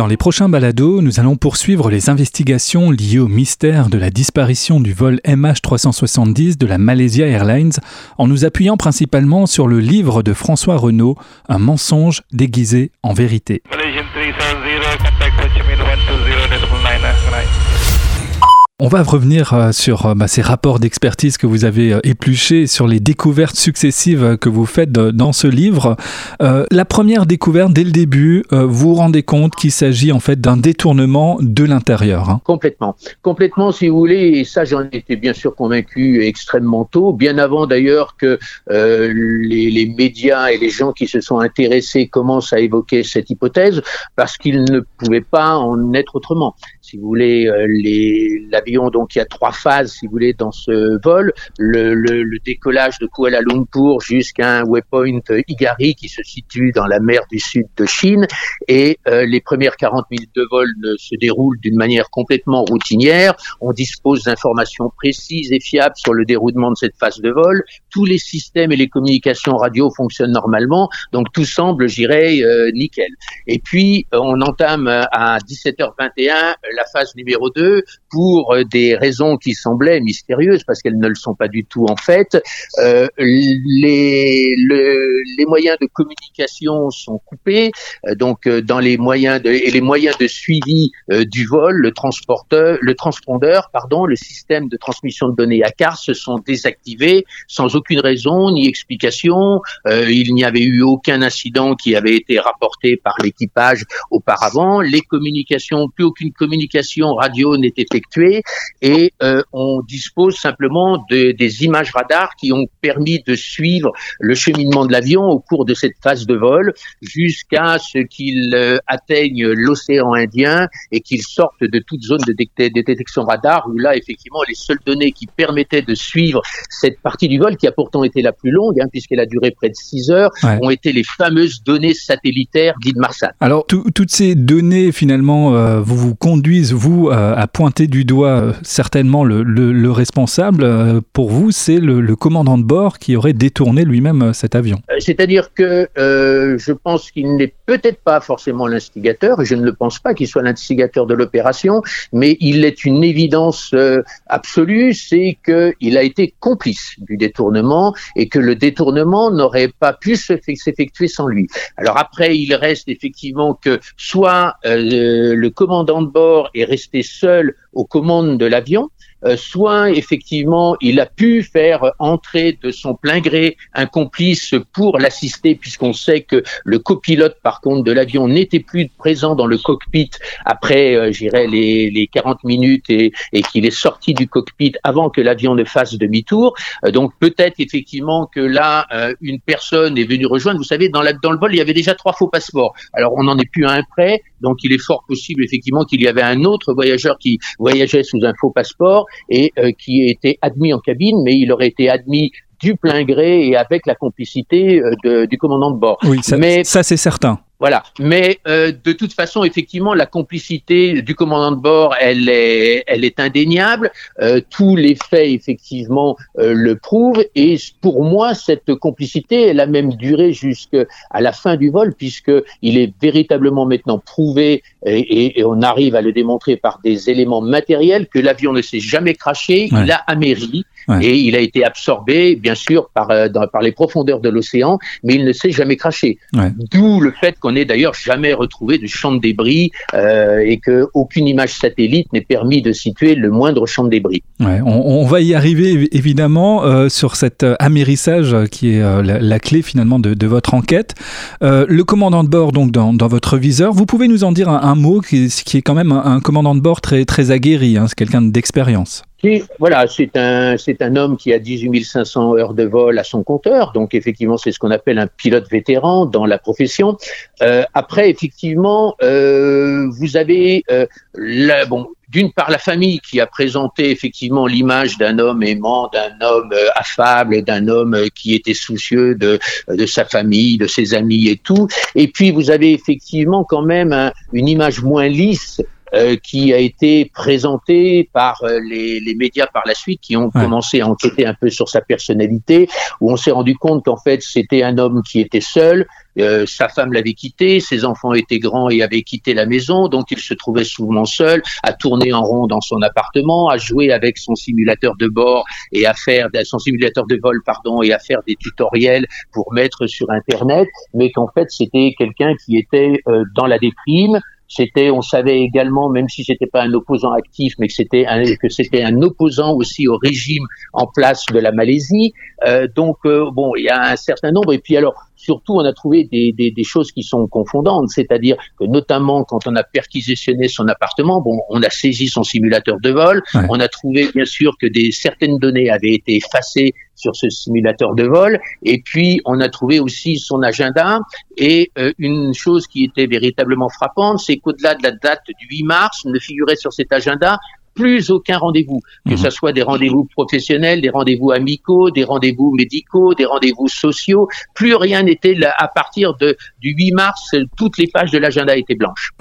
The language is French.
Dans les prochains balados, nous allons poursuivre les investigations liées au mystère de la disparition du vol MH370 de la Malaysia Airlines en nous appuyant principalement sur le livre de François Renaud, Un mensonge déguisé en vérité. On va revenir euh, sur euh, bah, ces rapports d'expertise que vous avez euh, épluchés, sur les découvertes successives que vous faites dans ce livre. la première découverte, dès le début, vous vous rendez compte qu'il s'agit en fait d'un détournement de l'intérieur. Hein. Complètement. Complètement, si vous voulez, et ça j'en étais bien sûr convaincu extrêmement tôt, bien avant d'ailleurs que les, médias et les gens qui se sont intéressés commencent à évoquer cette hypothèse, parce qu'ils ne pouvaient pas en être autrement. Si vous voulez, les, la donc il y a trois phases, si vous voulez, dans ce vol. Le, le, le décollage de Kuala Lumpur jusqu'à un waypoint Igari qui se situe dans la mer du sud de Chine. Et euh, les premières 40 minutes de vol se déroulent d'une manière complètement routinière. On dispose d'informations précises et fiables sur le déroulement de cette phase de vol. Tous les systèmes et les communications radio fonctionnent normalement. Donc tout semble, j'irais, euh, nickel. Et puis, on entame à 17h21 la phase numéro 2 pour des raisons qui semblaient mystérieuses, parce qu'elles ne le sont pas du tout en fait, euh, les, les moyens de communication sont coupés, euh, donc euh, dans les moyens de, et les moyens de suivi du vol, le transporteur, le transpondeur, pardon, le système de transmission de données à car se sont désactivés sans aucune raison ni explication. il n'y avait eu aucun incident qui avait été rapporté par l'équipage auparavant. Les communications, plus aucune communication radio n'est effectuée et euh, on dispose simplement de, des images radars qui ont permis de suivre le cheminement de l'avion au cours de cette phase de vol jusqu'à ce qu'il euh, atteigne l'océan Indien et qu'il sorte de toute zone de, détection radar où là effectivement les seules données qui permettaient de suivre cette partie du vol qui a pourtant été la plus longue hein, puisqu'elle a duré près de 6 heures ont été les fameuses données satellitaires d'Inmarsat. Alors toutes ces données finalement euh, vous vous conduisent vous à pointer du doigt certainement le, responsable, euh, pour vous, c'est le, commandant de bord qui aurait détourné lui-même euh, cet avion. Euh, c'est-à-dire que je pense qu'il n'est peut-être pas forcément l'instigateur, je ne le pense pas qu'il soit l'instigateur de l'opération, mais il est une évidence absolue, c'est qu'il a été complice du détournement et que le détournement n'aurait pas pu s'effectuer sans lui. Alors après, il reste effectivement que soit le commandant de bord est resté seul aux commandes de l'avion, euh, soit effectivement il a pu faire entrer de son plein gré un complice pour l'assister, puisqu'on sait que le copilote par contre de l'avion n'était plus présent dans le cockpit après, euh, j'irais les, les 40 minutes et, et qu'il est sorti du cockpit avant que l'avion ne fasse demi-tour. Euh, donc peut-être effectivement que là euh, une personne est venue rejoindre. Vous savez, dans, la, dans le vol il y avait déjà trois faux passeports. Alors on n'en est plus à un près, donc il est fort possible effectivement qu'il y avait un autre voyageur qui voyageait sous un faux passeport et euh, qui était admis en cabine, mais il aurait été admis du plein gré et avec la complicité euh, du commandant de bord. Oui, mais ça c'est certain. Voilà. Mais euh, de toute façon, effectivement, la complicité du commandant de bord, elle est, elle est indéniable. Euh, tous les faits, effectivement, euh, le prouvent. Et pour moi, cette complicité, elle a même duré jusqu'à la fin du vol, puisque il est véritablement maintenant prouvé, et, et, on arrive à le démontrer par des éléments matériels, que l'avion ne s'est jamais craché. Il a améri et il a été absorbé, bien sûr, par, dans, par les profondeurs de l'océan, mais il ne s'est jamais craché. D'où le fait qu'on on n'est d'ailleurs jamais retrouvé de champ de débris euh, et que aucune image satellite n'est permis de situer le moindre champ de débris. on, va y arriver évidemment euh, sur cet euh, amérissage qui est la, clé finalement de, votre enquête. le commandant de bord donc dans, votre viseur, vous pouvez nous en dire un, mot qui, qui, est quand même un, commandant de bord très très aguerri, hein, c'est quelqu'un d'expérience voilà, c'est un, c'est un homme qui a 18 500 heures de vol à son compteur, donc effectivement c'est ce qu'on appelle un pilote vétéran dans la profession. Euh, après, effectivement, euh, vous avez euh, la, bon, d'une part la famille qui a présenté effectivement l'image d'un homme aimant, d'un homme euh, affable, d'un homme euh, qui était soucieux de, de sa famille, de ses amis et tout. Et puis vous avez effectivement quand même une image moins lisse euh, qui a été présenté par euh, les, les, médias par la suite, qui ont commencé à enquêter un peu sur sa personnalité, où on s'est rendu compte qu'en fait c'était un homme qui était seul, euh, sa femme l'avait quitté, ses enfants étaient grands et avaient quitté la maison, donc il se trouvait souvent seul, à tourner en rond dans son appartement, à jouer avec son simulateur de bord et à faire son simulateur de vol, pardon, et à faire des tutoriels pour mettre sur Internet, mais qu'en fait c'était quelqu'un qui était euh, dans la déprime, c'était, on savait également, même si c'était pas un opposant actif, mais que c'était un, que c'était un opposant aussi au régime en place de la Malaisie. Euh, donc euh, bon, il y a un certain nombre. Et puis alors, surtout, on a trouvé des, des, des choses qui sont confondantes, c'est-à-dire que notamment quand on a perquisitionné son appartement, bon, on a saisi son simulateur de vol, on a trouvé bien sûr que des certaines données avaient été effacées sur ce simulateur de vol. Et puis, on a trouvé aussi son agenda. Et euh, une chose qui était véritablement frappante, c'est qu'au-delà de la date du 8 mars, ne figurait sur cet agenda plus aucun rendez-vous, que mhm. ce soit des rendez-vous professionnels, des rendez-vous amicaux, des rendez-vous médicaux, des rendez-vous sociaux. Plus rien n'était là. À partir de, du 8 mars, toutes les pages de l'agenda étaient blanches.